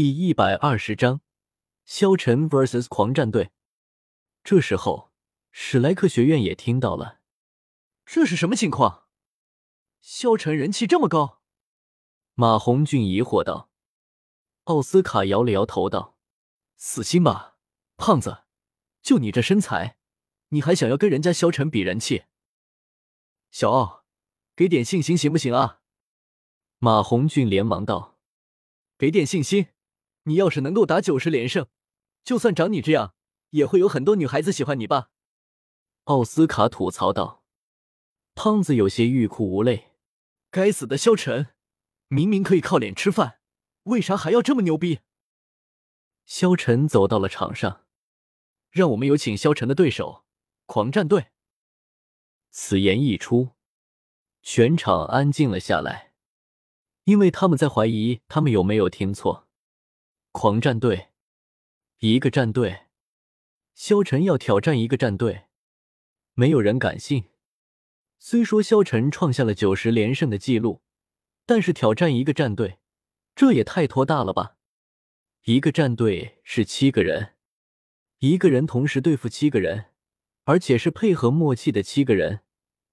第一百二十章，萧晨 vs 狂战队。这时候，史莱克学院也听到了，这是什么情况？萧晨人气这么高？马红俊疑惑道。奥斯卡摇了摇头道：“死心吧，胖子，就你这身材，你还想要跟人家萧晨比人气？小奥，给点信心行不行啊？”马红俊连忙道：“给点信心。”你要是能够打九十连胜，就算长你这样，也会有很多女孩子喜欢你吧？奥斯卡吐槽道。胖子有些欲哭无泪。该死的萧晨，明明可以靠脸吃饭，为啥还要这么牛逼？萧晨走到了场上，让我们有请萧晨的对手——狂战队。此言一出，全场安静了下来，因为他们在怀疑他们有没有听错。狂战队，一个战队，萧晨要挑战一个战队，没有人敢信。虽说萧晨创下了九十连胜的记录，但是挑战一个战队，这也太拖大了吧！一个战队是七个人，一个人同时对付七个人，而且是配合默契的七个人，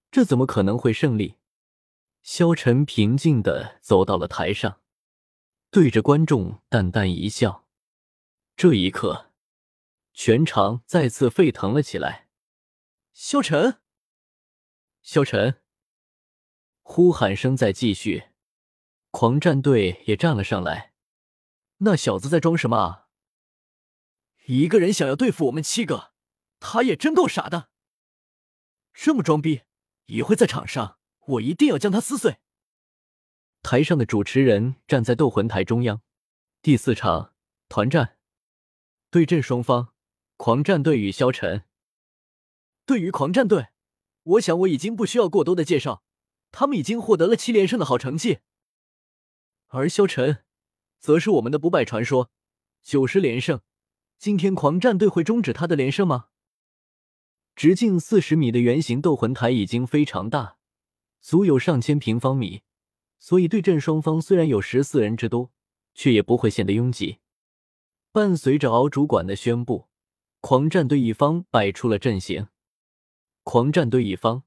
这怎么可能会胜利？萧晨平静的走到了台上。对着观众淡淡一笑，这一刻，全场再次沸腾了起来。萧晨，萧晨！呼喊声在继续，狂战队也站了上来。那小子在装什么啊？一个人想要对付我们七个，他也真够傻的。这么装逼，一会在场上，我一定要将他撕碎。台上的主持人站在斗魂台中央。第四场团战，对阵双方，狂战队与萧晨。对于狂战队，我想我已经不需要过多的介绍，他们已经获得了七连胜的好成绩。而萧晨，则是我们的不败传说，九十连胜。今天狂战队会终止他的连胜吗？直径四十米的圆形斗魂台已经非常大，足有上千平方米。所以对阵双方虽然有十四人之多，却也不会显得拥挤。伴随着敖主管的宣布，狂战队一方摆出了阵型。狂战队一方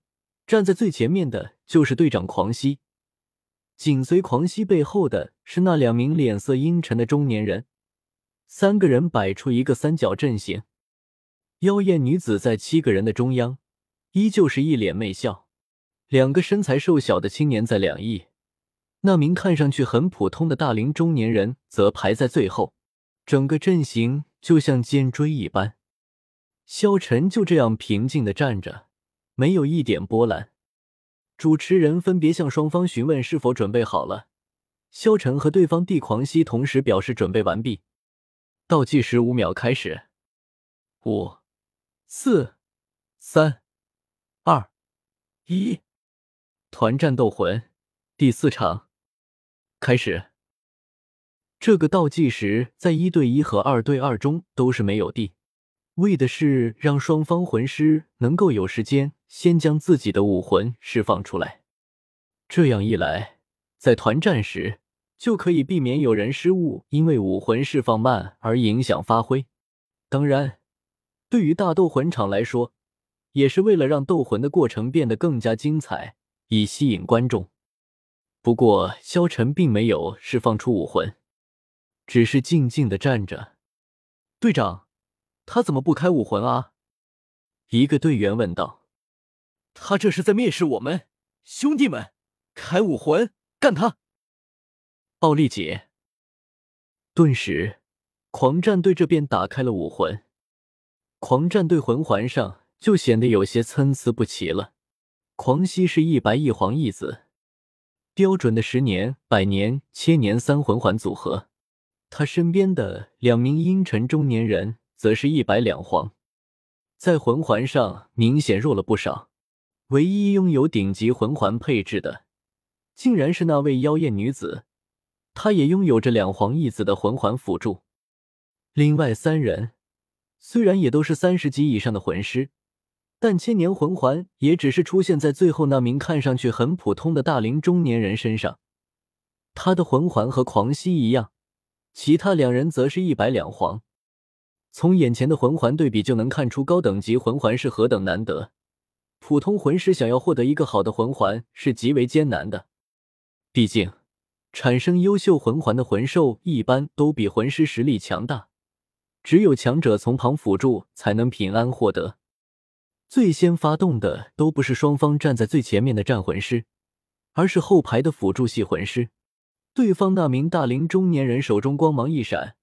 站在最前面的就是队长狂熙，紧随狂熙背后的是那两名脸色阴沉的中年人。三个人摆出一个三角阵型，妖艳女子在七个人的中央，依旧是一脸媚笑。两个身材瘦小的青年在两翼。那名看上去很普通的大龄中年人则排在最后，整个阵型就像尖锥一般。萧晨就这样平静的站着，没有一点波澜。主持人分别向双方询问是否准备好了。萧晨和对方帝狂熙同时表示准备完毕。倒计时五秒开始，五、四、三、二、一，团战斗魂第四场。开始，这个倒计时在一对一和二对二中都是没有的，为的是让双方魂师能够有时间先将自己的武魂释放出来。这样一来，在团战时就可以避免有人失误，因为武魂释放慢而影响发挥。当然，对于大斗魂场来说，也是为了让斗魂的过程变得更加精彩，以吸引观众。不过，萧晨并没有释放出武魂，只是静静的站着。队长，他怎么不开武魂啊？一个队员问道。他这是在蔑视我们，兄弟们，开武魂，干他！奥利姐。顿时，狂战队这边打开了武魂，狂战队魂环上就显得有些参差不齐了。狂熙是一白一黄一紫。标准的十年、百年、千年三魂环组合，他身边的两名阴沉中年人则是一白两黄，在魂环上明显弱了不少。唯一拥有顶级魂环配置的，竟然是那位妖艳女子，她也拥有着两黄一紫的魂环辅助。另外三人虽然也都是三十级以上的魂师。但千年魂环也只是出现在最后那名看上去很普通的大龄中年人身上，他的魂环和狂熙一样，其他两人则是一白两黄。从眼前的魂环对比就能看出高等级魂环是何等难得。普通魂师想要获得一个好的魂环是极为艰难的，毕竟产生优秀魂环的魂兽一般都比魂师实力强大，只有强者从旁辅助才能平安获得。最先发动的都不是双方站在最前面的战魂师，而是后排的辅助系魂师。对方那名大龄中年人手中光芒一闪，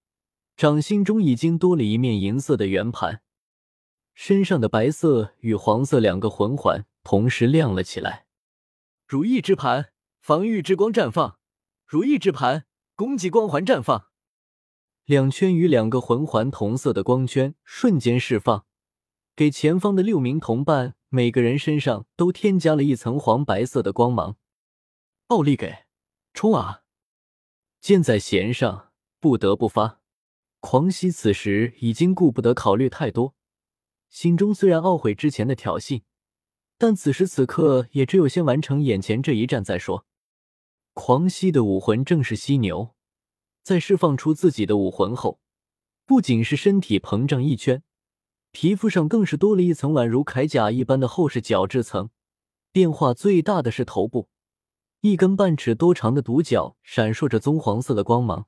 掌心中已经多了一面银色的圆盘，身上的白色与黄色两个魂环同时亮了起来。如意之盘，防御之光绽放；如意之盘，攻击光环绽放。两圈与两个魂环同色的光圈瞬间释放，给前方的六名同伴每个人身上都添加了一层黄白色的光芒。奥利给，冲啊！箭在弦上，不得不发。狂喜此时已经顾不得考虑太多，心中虽然懊悔之前的挑衅，但此时此刻也只有先完成眼前这一战再说。狂喜的武魂正是犀牛，在释放出自己的武魂后，不仅是身体膨胀一圈，皮肤上更是多了一层宛如铠甲一般的厚实角质层。变化最大的是头部。一根半尺多长的独角闪烁着棕黄色的光芒，